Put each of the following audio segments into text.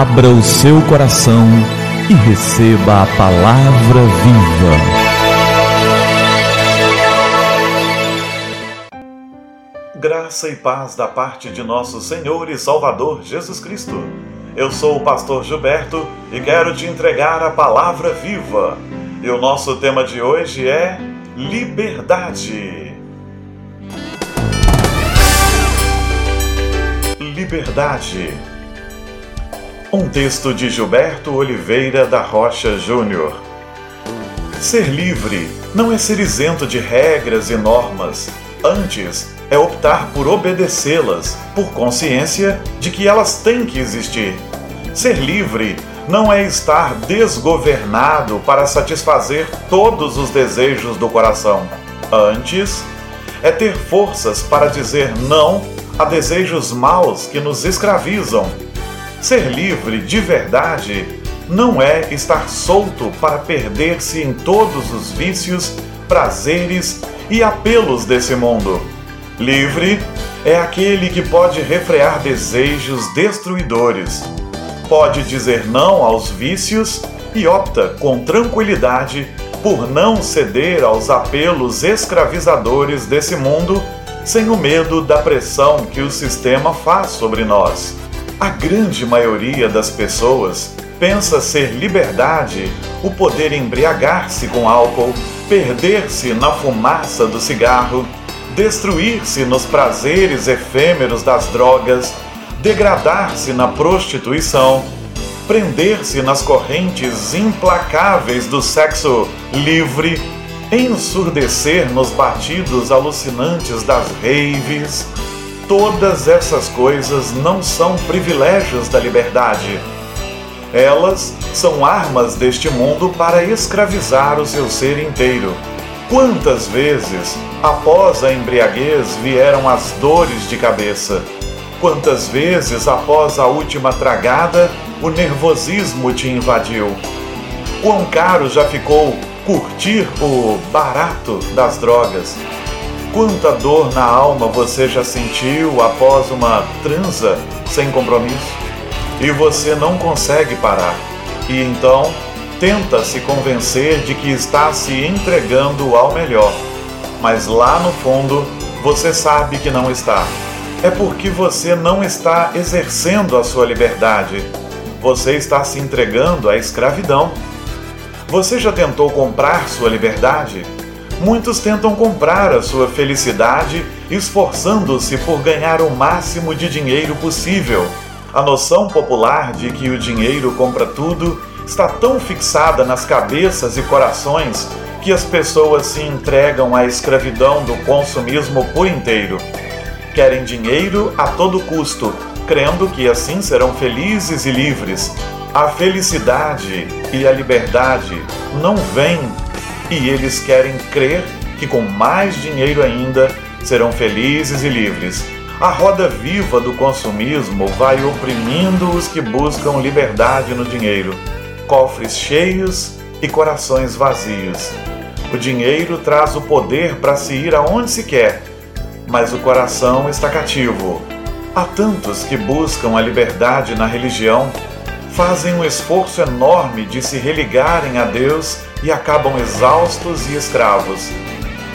Abra o seu coração e receba a palavra viva. Graça e paz da parte de nosso Senhor e Salvador Jesus Cristo. Eu sou o pastor Gilberto e quero te entregar a palavra viva. E o nosso tema de hoje é liberdade. Liberdade. Um texto de Gilberto Oliveira da Rocha Júnior. Ser livre não é ser isento de regras e normas. Antes, é optar por obedecê-las, por consciência de que elas têm que existir. Ser livre não é estar desgovernado para satisfazer todos os desejos do coração. Antes, é ter forças para dizer não a desejos maus que nos escravizam Ser livre de verdade não é estar solto para perder-se em todos os vícios, prazeres e apelos desse mundo. Livre é aquele que pode refrear desejos destruidores, pode dizer não aos vícios e opta com tranquilidade por não ceder aos apelos escravizadores desse mundo sem o medo da pressão que o sistema faz sobre nós. A grande maioria das pessoas pensa ser liberdade o poder embriagar-se com álcool, perder-se na fumaça do cigarro, destruir-se nos prazeres efêmeros das drogas, degradar-se na prostituição, prender-se nas correntes implacáveis do sexo livre, ensurdecer nos batidos alucinantes das raves todas essas coisas não são privilégios da liberdade. Elas são armas deste mundo para escravizar o seu ser inteiro. Quantas vezes, após a embriaguez, vieram as dores de cabeça? Quantas vezes, após a última tragada, o nervosismo te invadiu? Quão caro já ficou curtir o barato das drogas? Quanta dor na alma você já sentiu após uma transa sem compromisso? E você não consegue parar. E então tenta se convencer de que está se entregando ao melhor. Mas lá no fundo você sabe que não está. É porque você não está exercendo a sua liberdade. Você está se entregando à escravidão. Você já tentou comprar sua liberdade? Muitos tentam comprar a sua felicidade esforçando-se por ganhar o máximo de dinheiro possível. A noção popular de que o dinheiro compra tudo está tão fixada nas cabeças e corações que as pessoas se entregam à escravidão do consumismo por inteiro. Querem dinheiro a todo custo, crendo que assim serão felizes e livres. A felicidade e a liberdade não vêm e eles querem crer que com mais dinheiro ainda serão felizes e livres. A roda viva do consumismo vai oprimindo os que buscam liberdade no dinheiro, cofres cheios e corações vazios. O dinheiro traz o poder para se ir aonde se quer, mas o coração está cativo. Há tantos que buscam a liberdade na religião, fazem um esforço enorme de se religarem a Deus e acabam exaustos e escravos.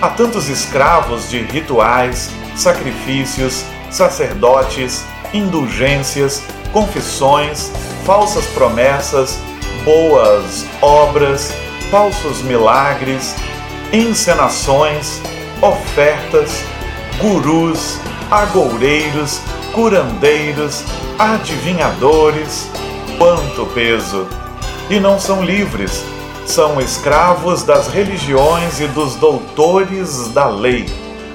Há tantos escravos de rituais, sacrifícios, sacerdotes, indulgências, confissões, falsas promessas, boas obras, falsos milagres, encenações, ofertas, gurus, agoureiros, curandeiros, adivinhadores. Quanto peso! E não são livres são escravos das religiões e dos doutores da lei.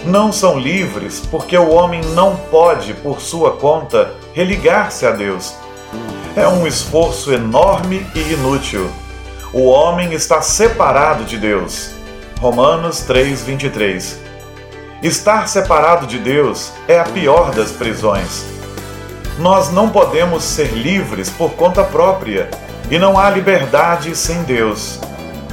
Não são livres porque o homem não pode, por sua conta, religar-se a Deus. É um esforço enorme e inútil. O homem está separado de Deus. Romanos 3:23. Estar separado de Deus é a pior das prisões. Nós não podemos ser livres por conta própria e não há liberdade sem Deus.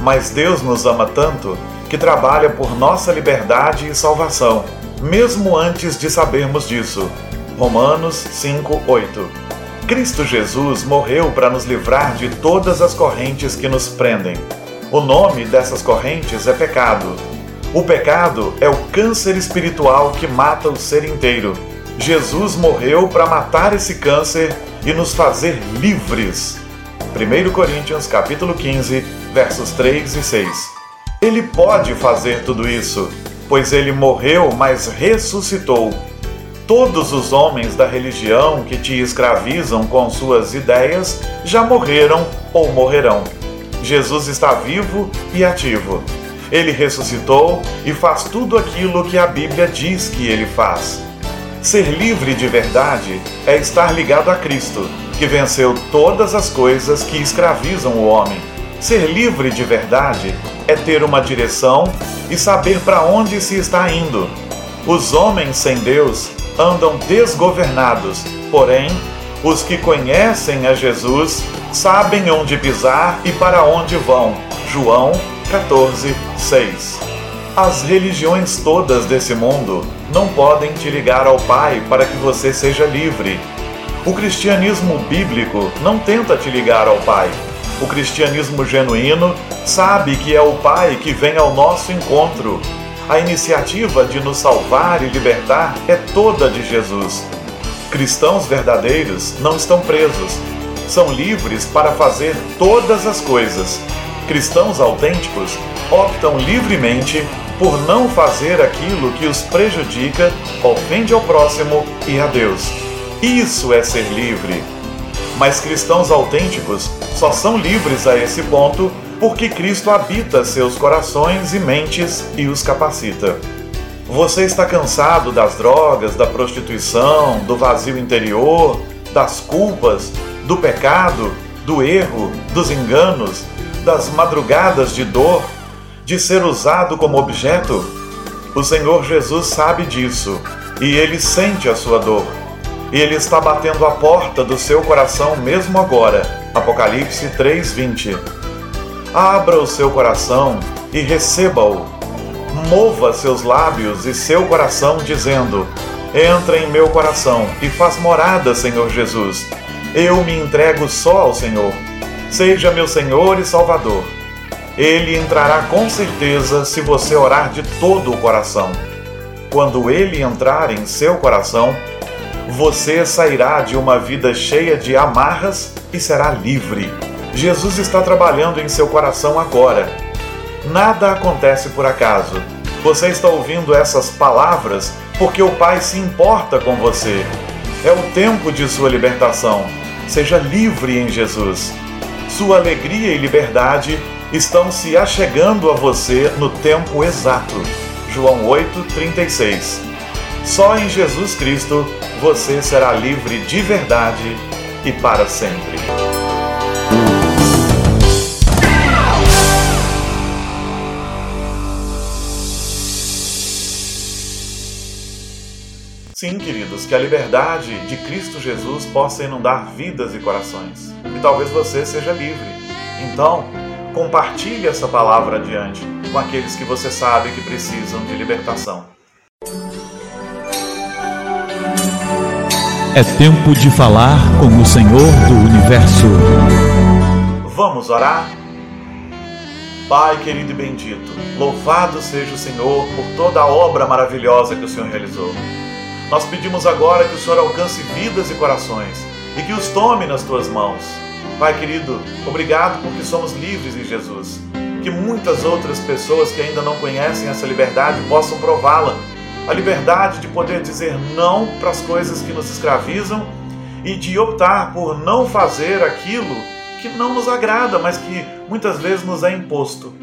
Mas Deus nos ama tanto que trabalha por nossa liberdade e salvação, mesmo antes de sabermos disso. Romanos 5:8. Cristo Jesus morreu para nos livrar de todas as correntes que nos prendem. O nome dessas correntes é pecado. O pecado é o câncer espiritual que mata o ser inteiro. Jesus morreu para matar esse câncer e nos fazer livres. 1 Coríntios capítulo 15, versos 3 e 6. Ele pode fazer tudo isso, pois ele morreu, mas ressuscitou Todos os homens da religião que te escravizam com suas ideias já morreram ou morrerão. Jesus está vivo e ativo. Ele ressuscitou e faz tudo aquilo que a Bíblia diz que ele faz. Ser livre de verdade é estar ligado a Cristo, que venceu todas as coisas que escravizam o homem. Ser livre de verdade é ter uma direção e saber para onde se está indo. Os homens sem Deus andam desgovernados, porém, os que conhecem a Jesus sabem onde pisar e para onde vão. João 14, 6. As religiões todas desse mundo não podem te ligar ao Pai para que você seja livre. O cristianismo bíblico não tenta te ligar ao Pai. O cristianismo genuíno sabe que é o Pai que vem ao nosso encontro a iniciativa de nos salvar e libertar é toda de Jesus. Cristãos verdadeiros não estão presos, são livres para fazer todas as coisas. Cristãos autênticos optam livremente por não fazer aquilo que os prejudica, ofende ao próximo e a Deus. Isso é ser livre. Mas cristãos autênticos só são livres a esse ponto porque Cristo habita seus corações e mentes e os capacita. Você está cansado das drogas, da prostituição, do vazio interior, das culpas, do pecado, do erro, dos enganos, das madrugadas de dor, de ser usado como objeto? O Senhor Jesus sabe disso e ele sente a sua dor. Ele está batendo a porta do seu coração mesmo agora. Apocalipse 3:20 abra o seu coração e receba-o. Mova seus lábios e seu coração, dizendo: Entra em meu coração e faz morada, Senhor Jesus. Eu me entrego só ao Senhor. Seja meu Senhor e Salvador. Ele entrará com certeza se você orar de todo o coração. Quando ele entrar em seu coração, você sairá de uma vida cheia de amarras e será livre. Jesus está trabalhando em seu coração agora. Nada acontece por acaso. Você está ouvindo essas palavras porque o Pai se importa com você. É o tempo de sua libertação. Seja livre em Jesus. Sua alegria e liberdade estão se achegando a você no tempo exato. João 8:36. Só em Jesus Cristo você será livre de verdade e para sempre. Sim, queridos, que a liberdade de Cristo Jesus possa inundar vidas e corações. E talvez você seja livre. Então, compartilhe essa palavra adiante com aqueles que você sabe que precisam de libertação. É tempo de falar com o Senhor do Universo. Vamos orar? Pai querido e bendito, louvado seja o Senhor por toda a obra maravilhosa que o Senhor realizou. Nós pedimos agora que o Senhor alcance vidas e corações e que os tome nas tuas mãos. Pai querido, obrigado porque somos livres em Jesus. Que muitas outras pessoas que ainda não conhecem essa liberdade possam prová-la. A liberdade de poder dizer não para as coisas que nos escravizam e de optar por não fazer aquilo que não nos agrada, mas que muitas vezes nos é imposto.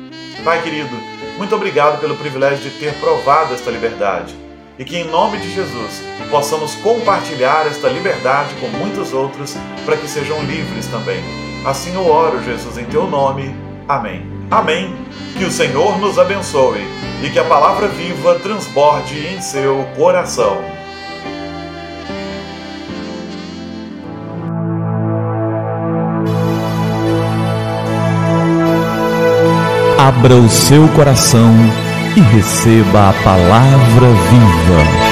Pai querido, muito obrigado pelo privilégio de ter provado esta liberdade e que, em nome de Jesus, possamos compartilhar esta liberdade com muitos outros para que sejam livres também. Assim eu oro, Jesus, em teu nome. Amém. Amém. Que o Senhor nos abençoe e que a palavra viva transborde em seu coração. Abra o seu coração e receba a palavra viva.